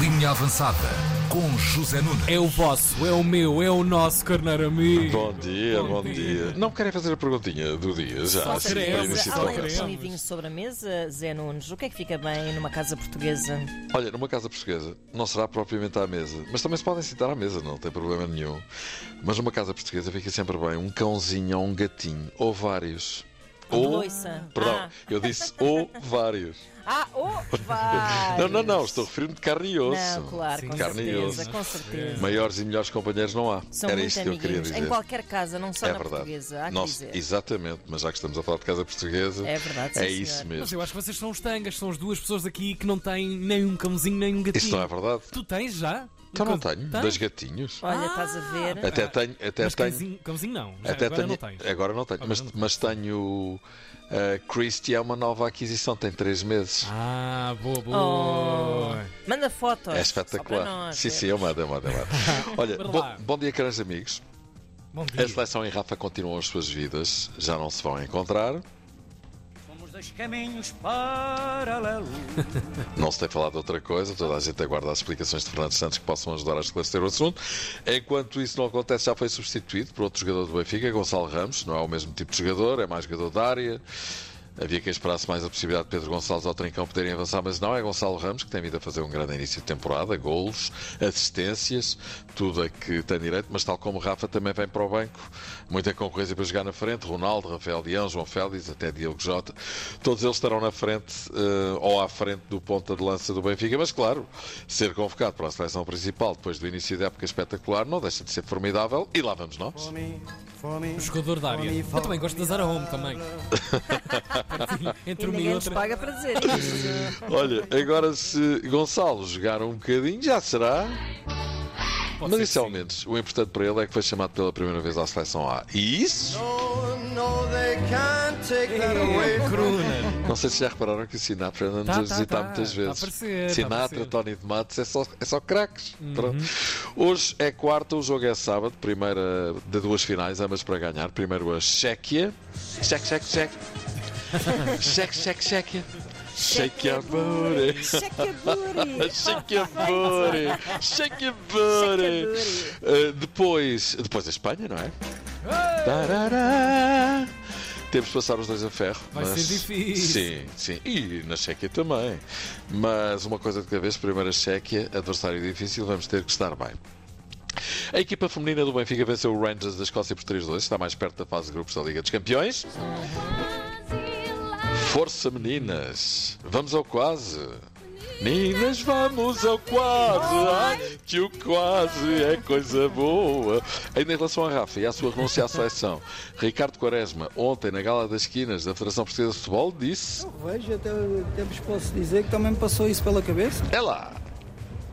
Linha Avançada com José Nunes. É o vosso, é o meu, é o nosso carneiro amigo. Bom dia, bom, Bom dia. dia. Não querem fazer a perguntinha do dia já? Só assim, queremos, Além pão e vinho sobre a mesa, Zé Nunes, o que é que fica bem numa casa portuguesa? Olha, numa casa portuguesa não será propriamente à mesa, mas também se podem sentar à mesa, não tem problema nenhum. Mas numa casa portuguesa fica sempre bem um cãozinho ou um gatinho, ou vários. Ou, Loiça. perdão, Ah. eu disse ou vários. Ah, oh, vai! Não, não, não, estou a referir-me de carne e osso. Não, claro, Sim, com carne e certeza, osso. com certeza. Maiores e melhores companheiros não há. São Era isto que eu queria amiguinhos. dizer. Em qualquer casa, não só é na verdade. portuguesa, há que Nós- dizer. exatamente, mas já que estamos a falar de casa portuguesa, É verdade, sim, é senhor. isso mesmo. Mas eu acho que vocês são os tangas, são as duas pessoas aqui que não têm nem um cãozinho nem um gatinho. Isso não é verdade? Tu tens já? Então Um não tenho, Tens? dois gatinhos. Olha, Ah, estás a ver? Até tenho, até Mas tenho, cãozinho, cãozinho não, já até agora tenho, não tens. agora não tenho, Agora mas, mas tenho uh, Christie é uma nova aquisição, tem três meses. Ah, boa, Oh, boa. manda fotos. é espetacular. sim, ver. sim, eu mando, eu mando, eu mando. Olha, bom, bom dia, caros amigos. Bom A dia. seleção e Rafa continuam as suas vidas, já não se vão encontrar. Caminhos paralelos. Não se tem falado de outra coisa, toda a gente aguarda as explicações de Fernando Santos que possam ajudar a esclarecer o assunto. Enquanto isso não acontece, já foi substituído por outro jogador do Benfica, Gonçalo Ramos. Não é o mesmo tipo de jogador, é mais jogador da área. Havia quem esperasse mais a possibilidade de Pedro Gonçalves ao Trincão poderem avançar, mas não, é Gonçalo Ramos que tem vindo a fazer um grande início de temporada, golos, assistências, tudo a que tem direito, mas tal como Rafa também vem para o banco, muita concorrência para jogar na frente, Ronaldo, Rafael Leão, João Félix, até Diogo Jota, todos eles estarão na frente eh, ou à frente do ponta de lança do Benfica, mas claro, ser convocado para a seleção principal depois do início da época espetacular não deixa de ser formidável e lá vamos nós. Fome. Jogador da área. Eu também gosto da Zara Home também. Entre E uma e outra. paga para dizer isto. Olha, agora se Gonçalo jogar um bocadinho, já será. Pode Mas isso é. O importante para ele é que foi chamado pela primeira vez à seleção A. E isso, No, they can't take that away Cruna. não sei se já repararam que o Sinatra anda-nos Tá, a tá, visitar tá. muitas Tá a vezes. aparecer, Sinatra. Uhum. Tony de Matos, é só, é só craques. Pronto. Hoje é quarta, o jogo é sábado, primeira de duas finais, ambas para ganhar. Primeiro a Chequia. Cheque, cheque, cheque. Cheque, cheque, cheque. Shake your booty. Check your booty. Shake your booty. Shake your booty. Uh, depois, depois a Espanha, não é? Tarará. Temos de passar os dois a ferro. Vai mas... ser difícil. Sim, sim. E na Chequia também. Mas uma coisa de cada vez, primeira Chequia, adversário difícil, vamos ter que estar bem. A equipa feminina do Benfica venceu o Rangers da Escócia por 3-2, está mais perto da fase de grupos da Liga dos Campeões. Força, meninas! Vamos ao quase! Meninas, vamos ao quase! Ai, que o quase é coisa boa! Ainda em relação a Rafa e à sua renúncia à seleção, Ricardo Quaresma, ontem na Gala das Esquinas da Federação Portuguesa de Futebol, disse: Vejo, até, até vos posso dizer que também me passou isso pela cabeça. É lá!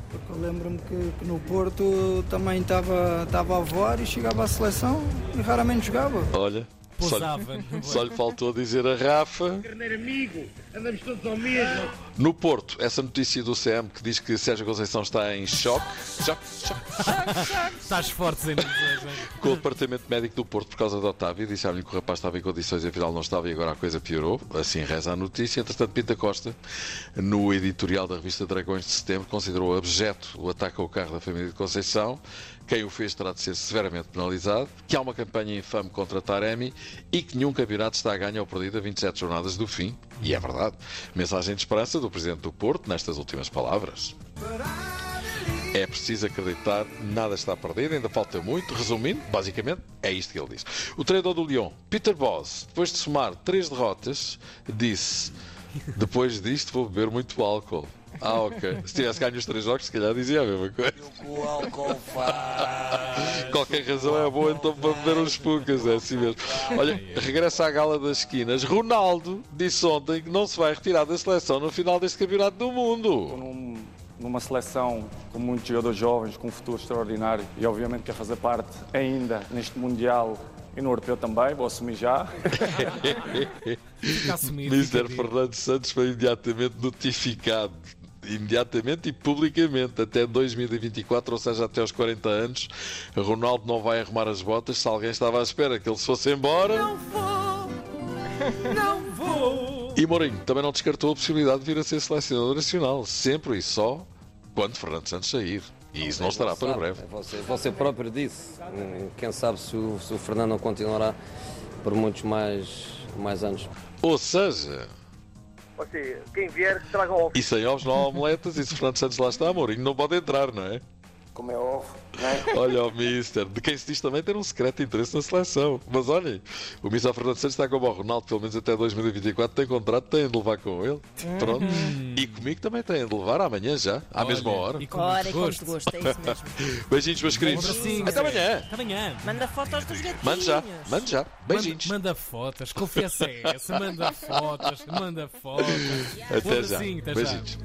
Porque eu lembro-me que, que no Porto também estava estava a voar e chegava à seleção e raramente jogava. Olha, só lhe, Pousava. só lhe faltou dizer a Rafa. Carneiro amigo, andamos todos ao mesmo. No Porto, essa notícia do CM que diz que Sérgio Conceição está em choque, choque, choque Estás fortes ainda. Zé. com o departamento médico do Porto por causa do Otávio. Disseram-lhe que o rapaz estava em condições e afinal não estava e agora a coisa piorou. Assim reza a notícia. Entretanto, Pinta Costa, no editorial da revista Dragões de Setembro, considerou abjeto o ataque ao carro da família de Conceição. Quem o fez terá de ser severamente penalizado, que há uma campanha infame contra Taremi e que nenhum campeonato está a ganho ou perdido a 27 jornadas do fim. E é verdade. Mensagem de esperança do Presidente do Porto nestas últimas palavras. É preciso acreditar, nada está perdido, ainda falta muito. Resumindo, basicamente, é isto que ele disse. O treinador do Lyon, Peter Boss, depois de somar três derrotas, disse: Depois disto vou beber muito álcool. Ah, ok. Se tivesse ganho os três jogos, se calhar dizia a mesma coisa. O álcool faz. Qualquer razão é boa então para beber uns poucas, é assim mesmo. Olha, regressa à gala das esquinas. Ronaldo disse ontem que não se vai retirar da seleção no final deste campeonato do mundo. num- numa seleção com muitos jogadores jovens, com um futuro extraordinário e obviamente quer fazer parte ainda neste Mundial e no Europeu também, vou assumir já. Fica assumido. Mr. Fernando Santos foi imediatamente notificado. Imediatamente e publicamente até 2024, ou seja, até aos 40 anos, Ronaldo não vai arrumar as botas. Se alguém estava à espera que ele se fosse embora, Não vou! E Mourinho também não descartou a possibilidade de vir a ser selecionador nacional, sempre e só quando Fernando Santos sair. E isso não estará para breve. Você, você próprio disse. Hum, Quem sabe se o, se o Fernando não continuará por muitos mais, mais anos. Ou seja, Você, quem vier, traga ovo. e sem ovos não há omeletas, e se Fernando Santos lá está, Mourinho não pode entrar, não é? Como é ovo, não é? Olha o Mister, de quem se diz também ter um secreto interesse na seleção. Mas olhem, o Mister Fernando Santos está como o Ronaldo, pelo menos até 2024, tem contrato, tem de levar com ele. Pronto. E comigo também tem de levar amanhã já, à Olha, mesma hora. E com e com gosto. gosto, é isso mesmo. Beijinhos, meus queridos. abracinho. Até amanhã. Até amanhã. Manda fotos dos gatinhos. Mande já, mande já. Beijinhos. Manda, manda fotos, confiança é essa. Manda fotos, manda fotos. Até já. abracinho, até já. Beijinhos.